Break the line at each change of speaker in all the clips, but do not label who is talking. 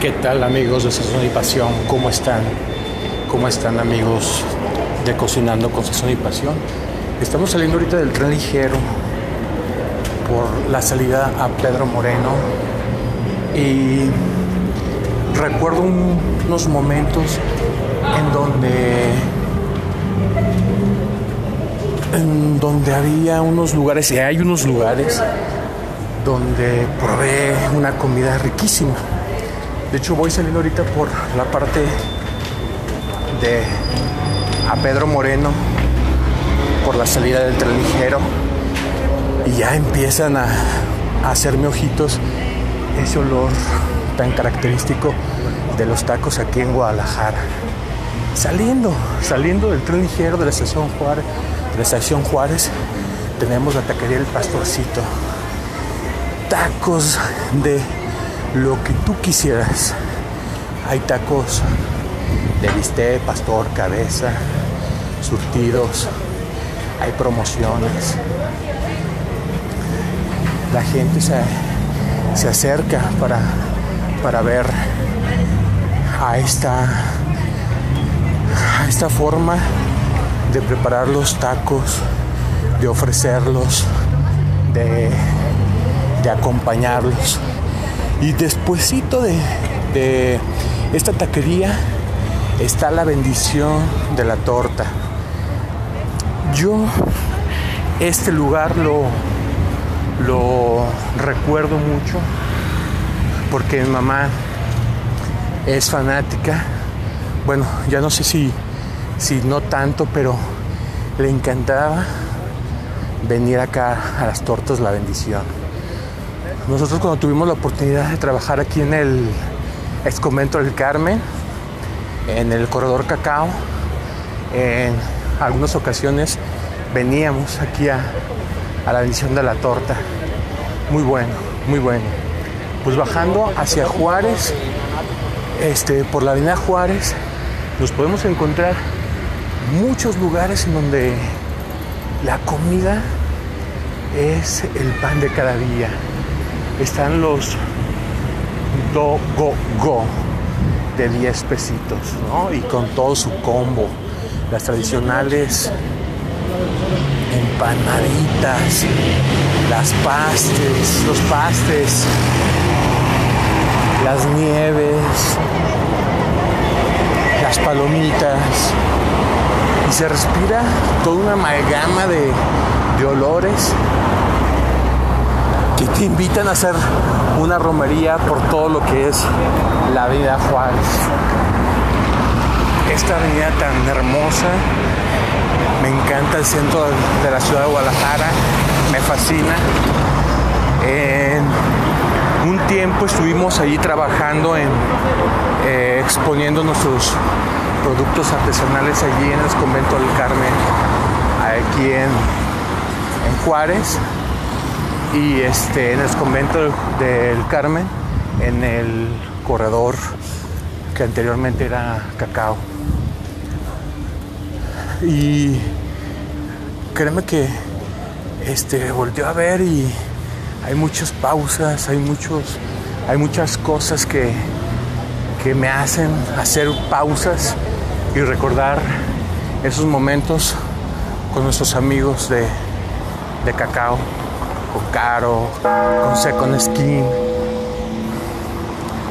¿Qué tal amigos de Sazón y Pasión? ¿Cómo están? ¿Cómo están amigos de Cocinando con Sazón y Pasión? Estamos saliendo ahorita del tren ligero por la salida a Pedro Moreno y recuerdo unos momentos en donde en donde había unos lugares y hay unos lugares donde probé una comida riquísima de hecho, voy saliendo ahorita por la parte de a Pedro Moreno, por la salida del tren ligero, y ya empiezan a, hacerme ojitos ese olor tan característico de los tacos aquí en Guadalajara. Saliendo, saliendo del tren ligero de la estación Juárez, de la estación Juárez, tenemos la taquería El Pastorcito. Tacos de lo que tú quisieras. Hay tacos de bistec, pastor, cabeza, surtidos, hay promociones. La gente se, se acerca para, para ver a esta, a esta forma de preparar los tacos, de ofrecerlos, de, de acompañarlos. Y despuesito de, esta taquería está la bendición de la torta. Yo este lugar lo, lo recuerdo mucho porque mi mamá es fanática. Bueno, ya no sé si, si no tanto, pero le encantaba venir acá a las tortas La Bendición. Nosotros cuando tuvimos la oportunidad de trabajar aquí en el ex convento del Carmen, en el corredor cacao, en algunas ocasiones veníamos aquí a, la bendición de la torta. Muy bueno, muy bueno. Pues bajando hacia Juárez, este, por la avenida Juárez, nos podemos encontrar muchos lugares en donde la comida es el pan de cada día están los do go go de 10 pesitos, ¿no? Y con todo su combo, las tradicionales empanaditas, las pastes, los pastes, las nieves, las palomitas. Y se respira toda una amalgama de, de olores que te invitan a hacer una romería por todo lo que es la vida Juárez. Esta avenida tan hermosa, me encanta el centro de la ciudad de Guadalajara, me fascina. En un tiempo estuvimos allí trabajando en eh, exponiendo nuestros productos artesanales allí en el convento del Carmen, aquí en, en Juárez y este, en el convento del Carmen, en el corredor que anteriormente era cacao. Y créeme que este, volteó a ver y hay muchas pausas, hay, muchos, hay muchas cosas que, que me hacen hacer pausas y recordar esos momentos con nuestros amigos de, de cacao con Caro, con Second Skin.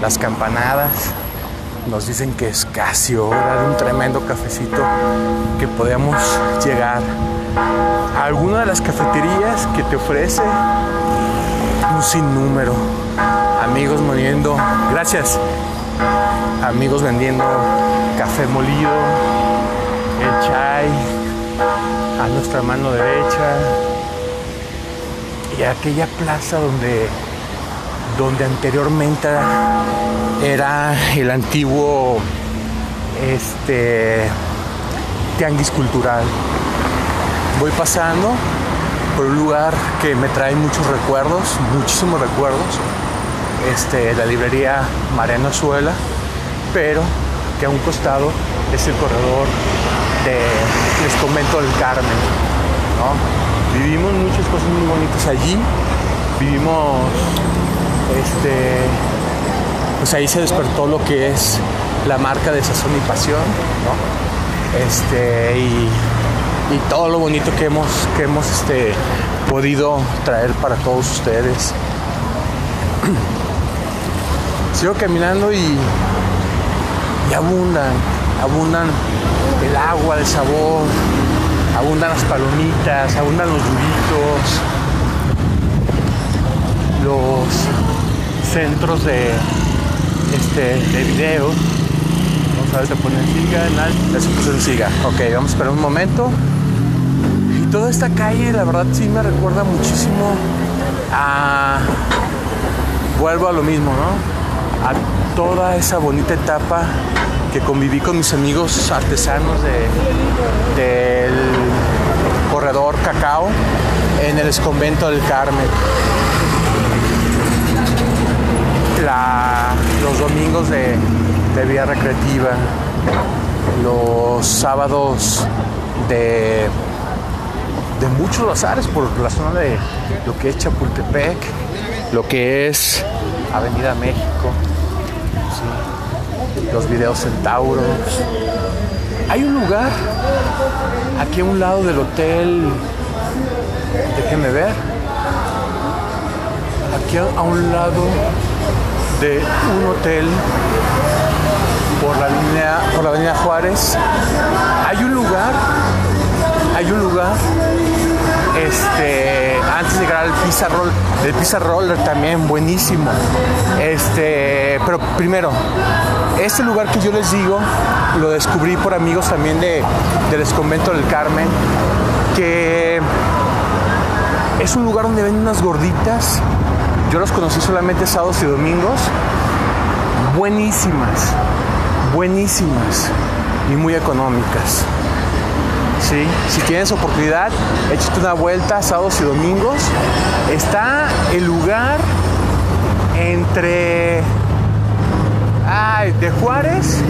Las campanadas nos dicen que es casi hora de un tremendo cafecito que podemos llegar a alguna de las cafeterías que te ofrece un sinnúmero. Amigos moliendo, gracias. Amigos vendiendo café molido, el chai a nuestra mano derecha, aquella plaza donde, donde anteriormente era el antiguo este, tianguis cultural. Voy pasando por un lugar que me trae muchos recuerdos, muchísimos recuerdos, este, la librería Mariano Azuela, pero que a un costado es el corredor del convento del Carmen. Vivimos muchas cosas muy bonitas allí. Vivimos este pues ahí se despertó lo que es la marca de Sazón y Pasión, ¿no? Este, y, y todo lo bonito que hemos, que hemos este, podido traer para todos ustedes. Sigo caminando y, y abundan, abundan el agua de sabor, abundan las palomitas, abundan los duritos, los centros de, este, de video. Vamos a ver, se pone siga, ya se puso en siga. Ok, vamos a esperar un momento. Y toda esta calle, la verdad, sí me recuerda muchísimo a. Vuelvo a lo mismo, ¿no? A toda esa bonita etapa que conviví con mis amigos artesanos de, del Cacao en el convento del Carmen. los domingos de, vía recreativa, los sábados de, de muchos bazares por la zona de lo que es Chapultepec, lo que es Avenida México, los videos centauros. Hay un lugar aquí a un lado del hotel, déjenme ver, aquí a un lado de un hotel por la línea, por la avenida Juárez. Hay un lugar, hay un lugar, este, antes de llegar al pizza roll, el pizza roller también buenísimo. Este, pero primero, este lugar que yo les digo, lo descubrí por amigos también de, del convento del Carmen, que es un lugar donde venden unas gorditas yo los conocí solamente sábados y domingos. Buenísimas, buenísimas y muy económicas. ¿Sí? Si tienes oportunidad, échate una vuelta sábados y domingos. Está el lugar entre de Juárez,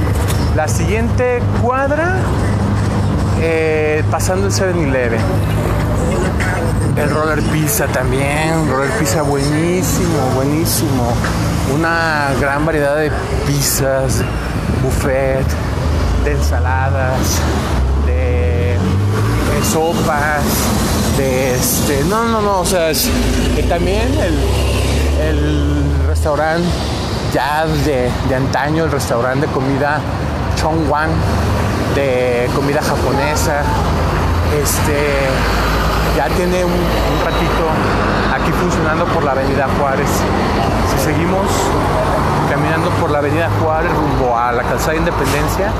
la siguiente cuadra, eh, pasando el 7-Eleven. El roller pizza también, roller pizza buenísimo, buenísimo. Una gran variedad de pizzas, buffet, de ensaladas, de, sopas, de este. No, no, no, o sea, es, también el, el restaurante ya de, de, antaño, el restaurante de comida Chongwan, de comida japonesa. Este ya tiene un, ratito aquí funcionando por la Avenida Juárez. Si seguimos caminando por la Avenida Juárez rumbo a la calzada de Independencia,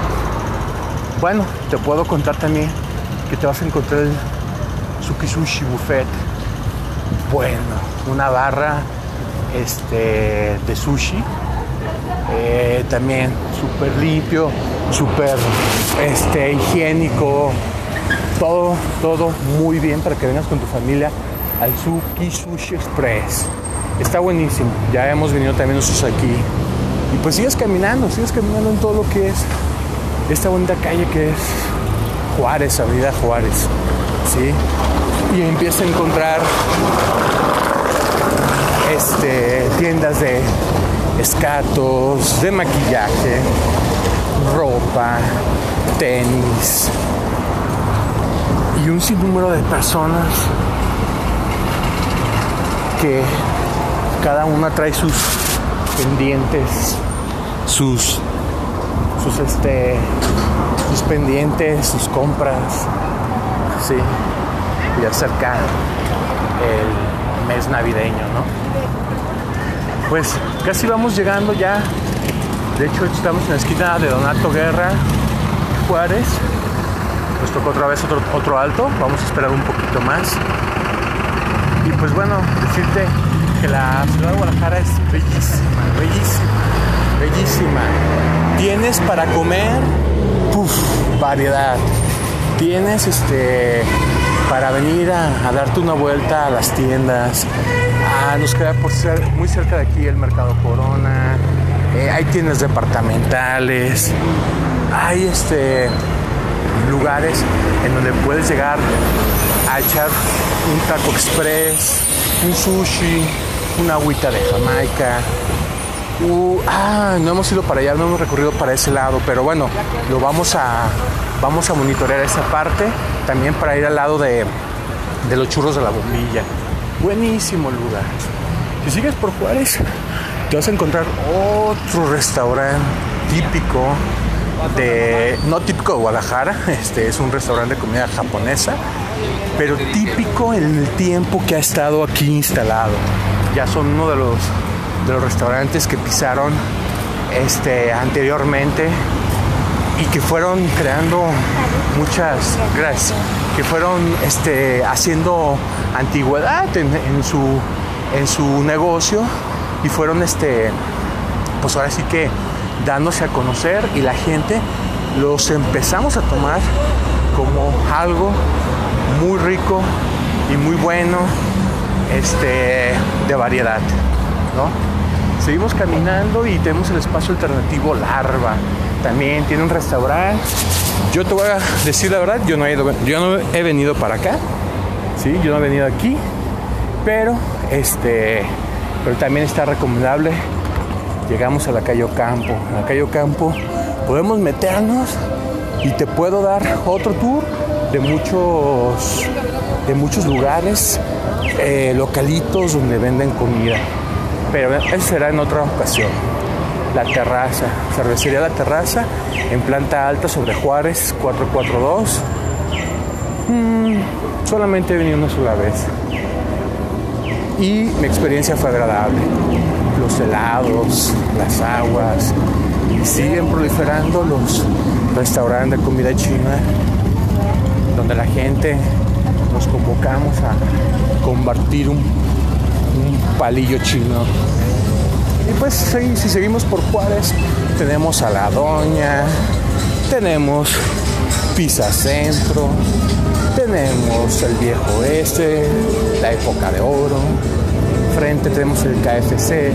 bueno, te puedo contar también que te vas a encontrar el Suki Sushi Buffet. Bueno, una barra este, de sushi. Eh, también súper limpio, súper este, higiénico, todo, todo muy bien para que vengas con tu familia al Suki Sushi Express. Está buenísimo. Ya hemos venido también nosotros aquí. Y pues sigues caminando, sigues caminando en todo lo que es esta bonita calle que es Juárez, Avenida Juárez. ¿Sí? Y empiezas a encontrar este, tiendas de escatos, de maquillaje, ropa, tenis, y un sinnúmero de personas que cada una trae sus pendientes, sus sus este sus pendientes, sus compras. Sí. Y acerca el mes navideño, ¿no? Pues casi vamos llegando ya. De hecho, estamos en la esquina de Donato Guerra Juárez nos tocó otra vez otro, otro alto, vamos a esperar un poquito más. Y pues bueno, decirte que la ciudad de Guadalajara es bellísima, bellísima, bellísima. Tienes para comer, puff, variedad. Tienes este para venir a, darte una vuelta a las tiendas. Ah, nos queda por ser muy cerca de aquí el Mercado Corona. Eh, hay tiendas departamentales. Hay este lugares en donde puedes llegar a echar un taco express, un sushi, una agüita de Jamaica, Uh, ah, no hemos ido para allá, no hemos recorrido para ese lado, pero bueno, lo vamos a, vamos a monitorear esa parte también para ir al lado de, de los churros de la bombilla. Buenísimo lugar. Si sigues por Juárez, te vas a encontrar otro restaurante típico de, no típico de Guadalajara, este es un restaurante de comida japonesa, pero típico en el tiempo que ha estado aquí instalado. Ya son uno de los, de los restaurantes que pisaron este, anteriormente y que fueron creando muchas, gracias, que fueron este, haciendo antigüedad en, su, en su negocio y fueron, este, pues ahora sí que dándose a conocer y la gente los empezamos a tomar como algo muy rico y muy bueno este, de variedad. Seguimos caminando y tenemos el espacio alternativo Larva. También tiene un restaurante. Yo te voy a decir la verdad, yo no he, yo no he venido para acá. ¿sí? Yo no he venido aquí. Pero, este, pero también está recomendable llegamos a la calle Ocampo. En la calle Ocampo podemos meternos y te puedo dar otro tour de muchos, de muchos lugares eh, localitos donde venden comida. Pero eso será en otra ocasión. La terraza, cervecería La Terraza, en planta alta sobre Juárez 442. Mm, solamente he venido una sola vez. Y mi experiencia fue agradable los helados, las aguas, siguen proliferando los restaurantes de comida china, donde la gente nos convocamos a compartir un, palillo chino. Y pues si seguimos por Juárez, tenemos a la Doña, tenemos Pizza Centro, tenemos el viejo este, la época de oro, Enfrente tenemos el KFC,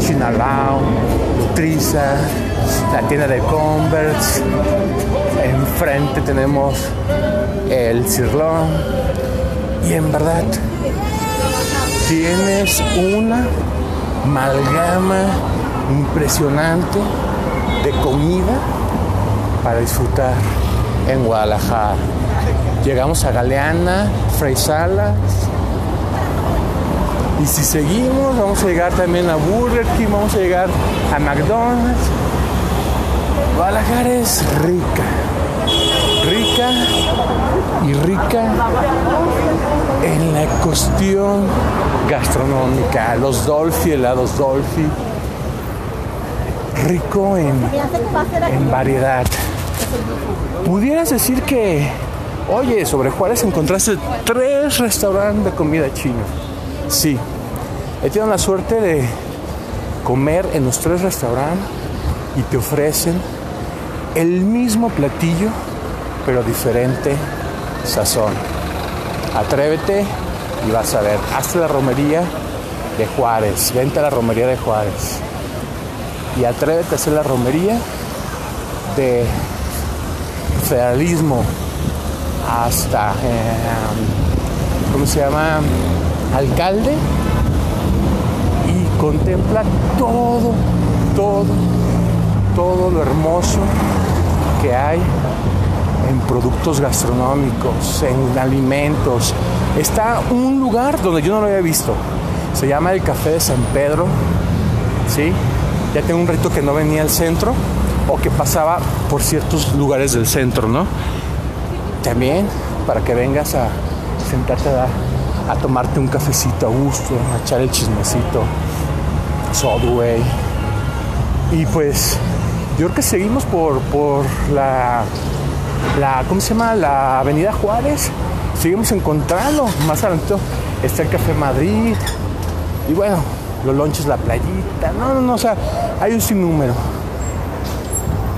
Chinalao, Nutriza, la tienda de Converse. Enfrente tenemos el Cirlón. Y en verdad, tienes una amalgama impresionante de comida para disfrutar en Guadalajara. Llegamos a Galeana, Salas. Y si seguimos, vamos a llegar también a Burger King, vamos a llegar a McDonald's. Guadalajara es rica, rica y rica en la cuestión gastronómica. Los Dolphy, helados Dolphy. Rico en, en variedad. Pudieras decir que, oye, sobre Juárez encontraste tres restaurantes de comida china Sí, he tenido la suerte de comer en los tres restaurantes y te ofrecen el mismo platillo, pero diferente sazón. Atrévete y vas a ver. Hazte la romería de Juárez, vente a la romería de Juárez. Y atrévete a hacer la romería de federalismo hasta, eh, ¿cómo se llama? alcalde y contempla todo, todo, todo lo hermoso que hay en productos gastronómicos, en alimentos. Está un lugar donde yo no lo había visto. Se llama el Café de San Pedro. ¿Sí? Ya tengo un rito que no venía al centro o que pasaba por ciertos lugares del centro, ¿no? También para que vengas a sentarte a tomarte un cafecito a gusto, a echar el chismecito, Subway. Y pues yo creo que seguimos por, por la, la, ¿cómo se llama? La Avenida Juárez. Seguimos encontrando. Más adelante está el Café Madrid. Y bueno, los lonches, la playita. No, no, no, o sea, hay un sinnúmero.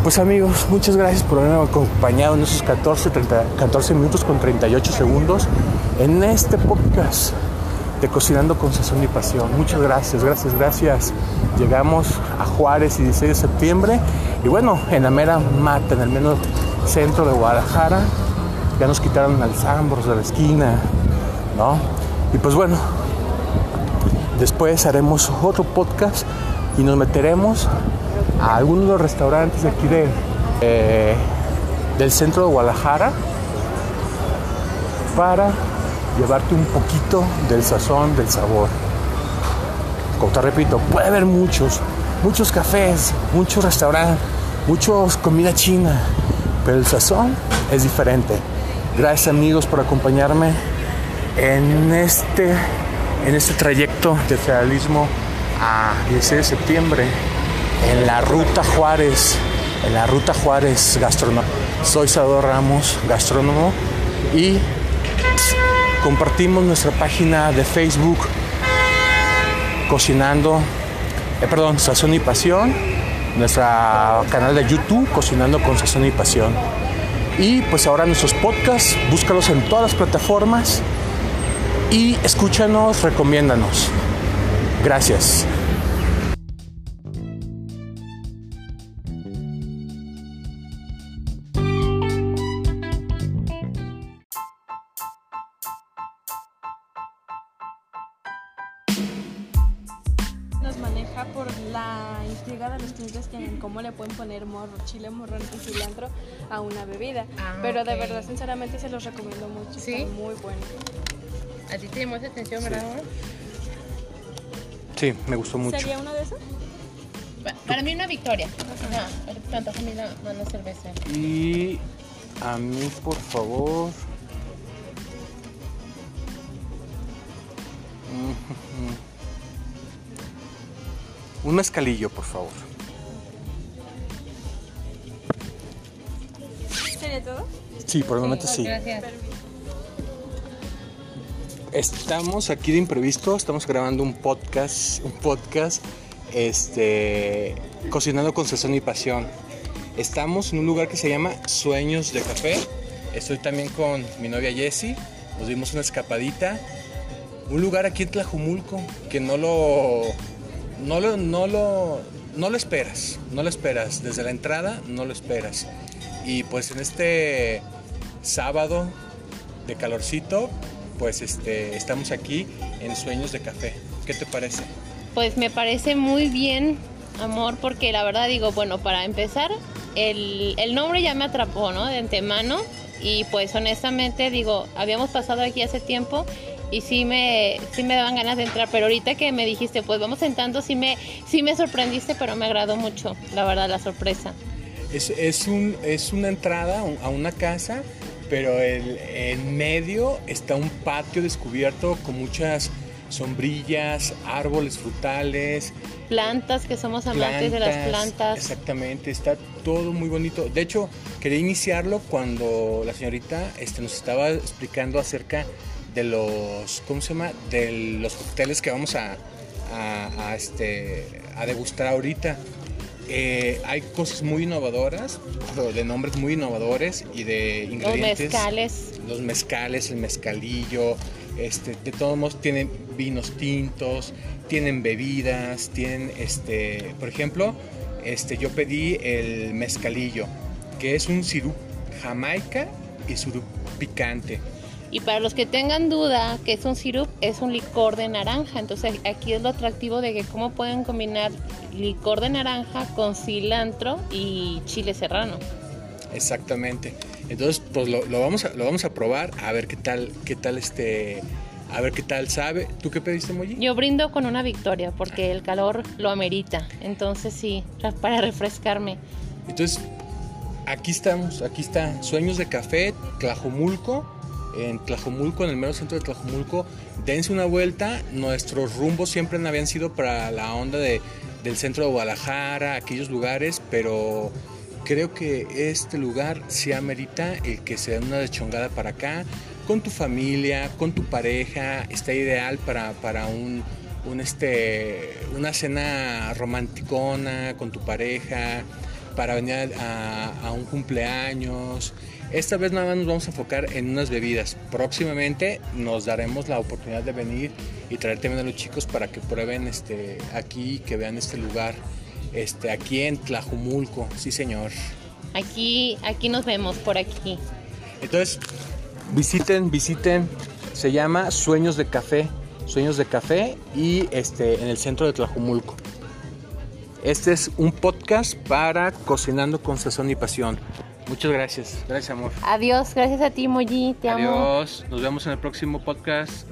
Pues amigos, muchas gracias por haberme acompañado en esos 14, 14 minutos con 38 segundos en este podcast de Cocinando con Sazón y Pasión. Muchas gracias, gracias, gracias. Llegamos a Juárez y 16 de septiembre y bueno, en la mera mata, en el menos centro de Guadalajara, ya nos quitaron alzambros de la esquina, ¿no? Y pues bueno, después haremos otro podcast y nos meteremos a algunos de los restaurantes de aquí de, eh, del centro de Guadalajara para llevarte un poquito del sazón, del sabor. Como te repito, puede haber muchos, muchos cafés, muchos restaurantes, muchos comida china, pero el sazón es diferente. Gracias amigos por acompañarme en este, en este trayecto de federalismo a 16 de septiembre en la Ruta Juárez, en la Ruta Juárez Gastronómica. Soy Salvador Ramos, gastrónomo, y compartimos nuestra página de Facebook Cocinando, eh, perdón, Sazón y Pasión, nuestro canal de YouTube Cocinando con Sazón y Pasión. Y pues ahora nuestros podcasts, búscalos en todas las plataformas y escúchanos, recomiéndanos. Gracias.
Morro, chile morrón y cilantro a una bebida.
Ah,
Pero de
ok.
verdad, sinceramente, se los recomiendo mucho.
¿Sí?
Está muy bueno.
¿A ti te llamó esa atención, verdad? amor?
Sí, me gustó mucho.
¿Sería uno de esos?
Pa- Para mí una victoria. Ajá. Ahorita me antoja a mí la, la cerveza.
Y a mí, por favor. Un mezcalillo, por favor. Sí, por el momento sí.
Gracias.
Estamos aquí de imprevisto, estamos grabando un podcast, un podcast, este, cocinando con sazón y pasión. Estamos en un lugar que se llama Sueños de Café. Estoy también con mi novia Jessie. Nos dimos una escapadita. Un lugar aquí en Tlajumulco que no lo, no lo, no lo, no lo esperas, no lo esperas. Desde la entrada no lo esperas. Y pues en este sábado de calorcito, pues este, estamos aquí en Sueños de Café. ¿Qué te parece?
Pues me parece muy bien, amor, porque la verdad digo, bueno, para empezar, el, el nombre ya me atrapó, ¿no? De antemano. Y pues honestamente digo, habíamos pasado aquí hace tiempo y sí me, sí me daban ganas de entrar, pero ahorita que me dijiste, pues vamos sentando, sí me, sí me sorprendiste, pero me agradó mucho, la verdad, la sorpresa.
Es, es, un, es una entrada a una casa, pero el, en medio está un patio descubierto con muchas sombrillas, árboles frutales,
Plantas, que somos amantes de las plantas.
Exactamente, está todo muy bonito. De hecho, quería iniciarlo cuando la señorita este, nos estaba explicando acerca de los, ¿cómo se llama? De los cócteles que vamos a, a, a, este, a degustar ahorita. Eh, hay cosas muy innovadoras, de nombres muy innovadores y de
Los
ingredientes.
mezcales.
Los mezcales, el mezcalillo, este, de todos modos tienen vinos tintos, tienen bebidas, tienen, este, por ejemplo, este, yo pedí el mezcalillo, que es un sirup jamaica y sirup picante.
Y para los que tengan duda que es un sirup, es un licor de naranja. Entonces aquí es lo atractivo de que cómo pueden combinar licor de naranja con cilantro y chile serrano.
Exactamente. Entonces, pues lo, lo vamos a, lo vamos a probar a ver qué tal, qué tal este, a ver qué tal sabe. ¿Tú qué pediste, Moji?
Yo brindo con una victoria porque el calor lo amerita. Entonces sí, para refrescarme.
Entonces, aquí estamos, aquí está Sueños de Café, Tlajomulco, en Tlajomulco, en el mero centro de Tlajomulco. Dense una vuelta, nuestros rumbos siempre habían sido para la onda de, del centro de Guadalajara, aquellos lugares, pero creo que este lugar sí amerita el que se den una deschongada para acá, con tu familia, con tu pareja, está ideal para, para un, este, una cena romanticona con tu pareja, para venir a, un cumpleaños. Esta vez nada más nos vamos a enfocar en unas bebidas. Próximamente nos daremos la oportunidad de venir y traer también a los chicos para que prueben este, aquí, que vean este lugar. Este, aquí en Tlajumulco, sí señor.
Aquí, aquí nos vemos, por aquí.
Entonces, visiten, visiten. Se llama Sueños de Café. Sueños de Café y este, en el centro de Tlajumulco. Este es un podcast para Cocinando con Sazón y Pasión. Muchas gracias. Gracias, amor.
Adiós, gracias a ti, Moji. Te amo.
Adiós. Nos vemos en el próximo podcast.